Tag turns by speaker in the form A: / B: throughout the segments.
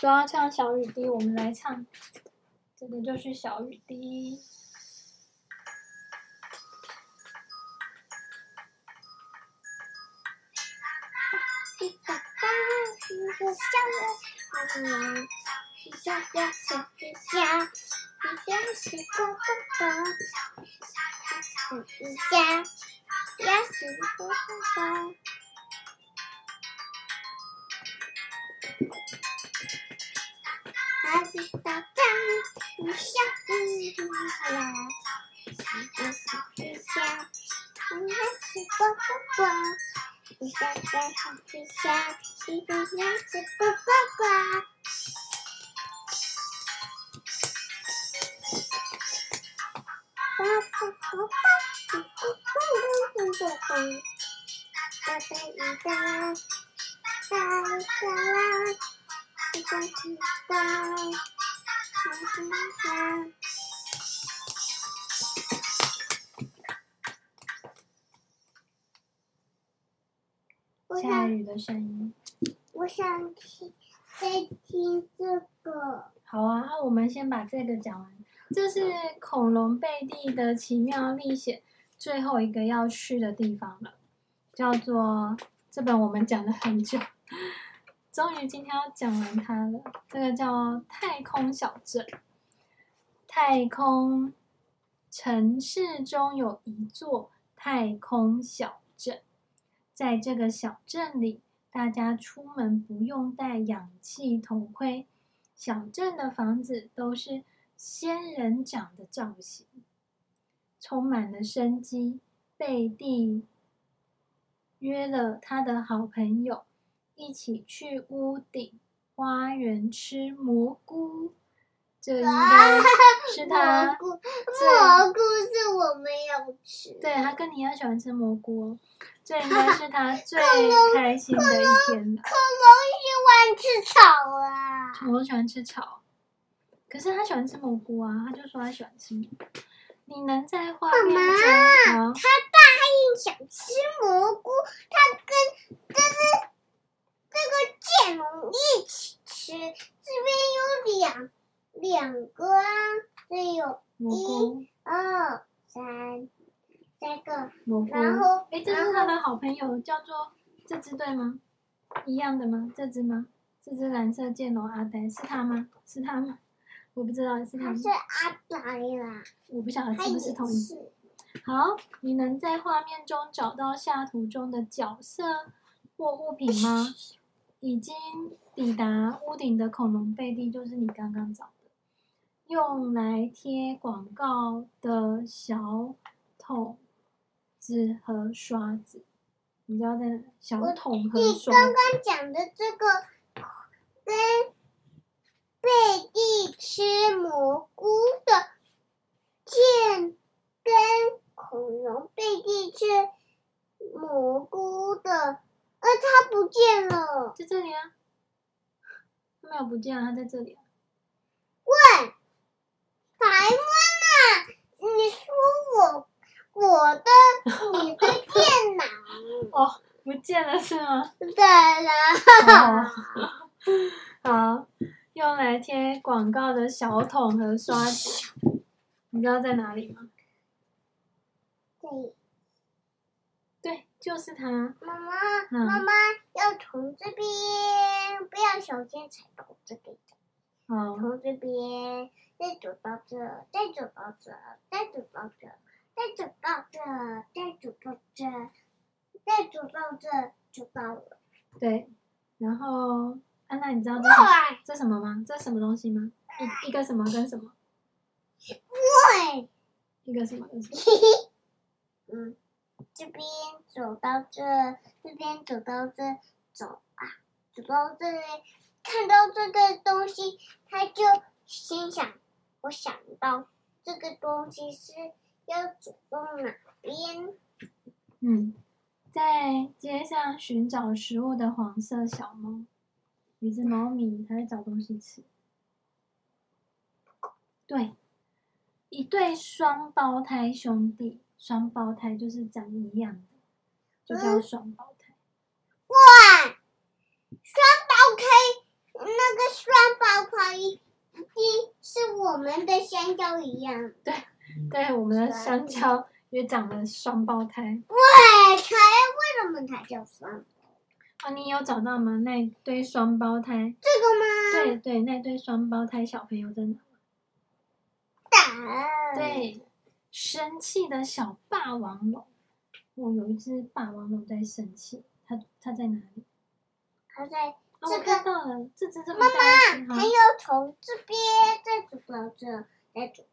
A: 说要唱小雨滴，我们来唱，这个就是小雨滴。滴答答，一个小人，一下呀小雨下，一下是呱呱呱，一下呀是呱呱呱。啊滴答答，一下雨滴啦，一下小雨下，一下是呱呱呱。一下下小雨下，一个样子呱呱呱。呱呱呱呱，咕咕咕咕咕咕咕。大大一大，大一大啦，一个鸡蛋，一个蛋。下雨的声音，
B: 我想听，再听这个。
A: 好啊，那我们先把这个讲完。这是恐龙贝蒂的奇妙历险最后一个要去的地方了，叫做这本我们讲了很久，终于今天要讲完它了。这个叫太空小镇，太空城市中有一座太空小镇。在这个小镇里，大家出门不用戴氧气头盔。小镇的房子都是仙人掌的造型，充满了生机。贝蒂约了他的好朋友一起去屋顶花园吃蘑菇。这应该是 他
B: 蘑菇，蘑菇是我没有吃。
A: 对，他跟你一样喜欢吃蘑菇，这应该是他 最开心的一天了。
B: 恐龙喜欢吃草啊！
A: 恐龙喜欢吃草，可是他喜欢吃蘑菇啊！他就说他喜欢吃蘑菇。你能在画面中？
B: 妈妈，他答应想吃蘑菇，他跟这是吃。这边有两。两个啊，这有一、二、三，三个
A: 蘑菇。
B: 然后，
A: 哎，这是他的好朋友，叫做这只对吗？一样的吗？这只吗？这只蓝色剑龙阿呆是他吗？是他吗？我不知道是他吗。
B: 是阿呆啦。
A: 我不晓得是不是同一只。好，你能在画面中找到下图中的角色或物品吗？已经抵达屋顶的恐龙贝蒂就是你刚刚找的。用来贴广告的小桶子和刷子，你知道在哪？小桶和刷子。
B: 你刚刚讲的这个跟贝蒂吃蘑菇的剑，跟恐龙贝蒂吃蘑菇的，呃，它不见了，
A: 在这里啊，它没有不见了，他在这里啊。
B: 喂。台湾啊，你说我我的你的电脑
A: 哦不见了是吗？
B: 对了，
A: 好，用来贴广告的小桶和刷子，你知道在哪里吗？
B: 对，
A: 对，就是它。
B: 妈妈，嗯、妈妈要从这边，不要小心踩到这边。
A: 好，
B: 从这边。再走到这，再走到这，再走到这，再走到这，再走到这，再走到这，就到了。
A: 对，然后安娜，你知道这是这什么吗？这是什么东西吗？一一个什么跟什么？
B: 对，
A: 一个什么跟什么？
B: 嗯，这边走到这，这边走到这，走啊，走到这里，看到这个东西，他就心想。我想到这个东西是要走到哪边？
A: 嗯，在街上寻找食物的黄色小猫，一只猫咪，它在找东西吃。对，一对双胞胎兄弟，双胞胎就是长一样的，就叫双胞胎。
B: 哇，双胞胎，那个双胞胎一是我们的香蕉一样。
A: 对，对，我们的香蕉也长了双胞胎。
B: 喂，才为什么它叫双？
A: 啊，你有找到吗？那堆双胞胎，
B: 这个吗？
A: 对对，那堆双胞胎小朋友在哪？
B: 打。
A: 对。生气的小霸王龙。我有一只霸王龙在生气，它它在哪里？
B: 它在。
A: 哦、我看到了，这只这么
B: 大。妈妈，还有从这边再走到这，再走，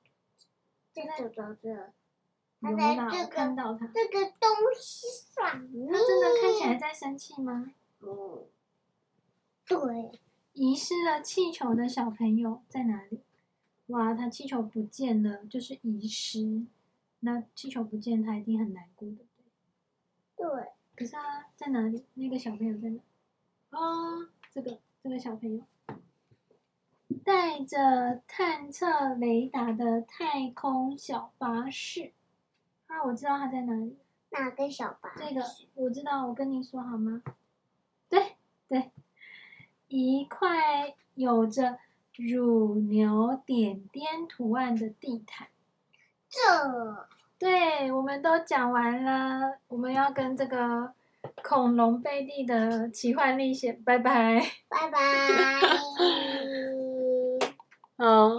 B: 再走到这。它在这个
A: 看到它
B: 这个东西上面。
A: 它真的看起来在生气吗？
B: 嗯，对。
A: 遗失了气球的小朋友在哪里？哇，他气球不见了，就是遗失。那气球不见，他一定很难过的。
B: 对。
A: 可是他在哪里？那个小朋友在哪？哦。这个这个小朋友带着探测雷达的太空小巴士啊，我知道他在哪里。
B: 哪个小巴士？
A: 这个我知道，我跟你说好吗？对对，一块有着乳牛点点图案的地毯。
B: 这，
A: 对，我们都讲完了，我们要跟这个。恐龙贝蒂的奇幻历险，拜拜，
B: 拜拜，
A: 好。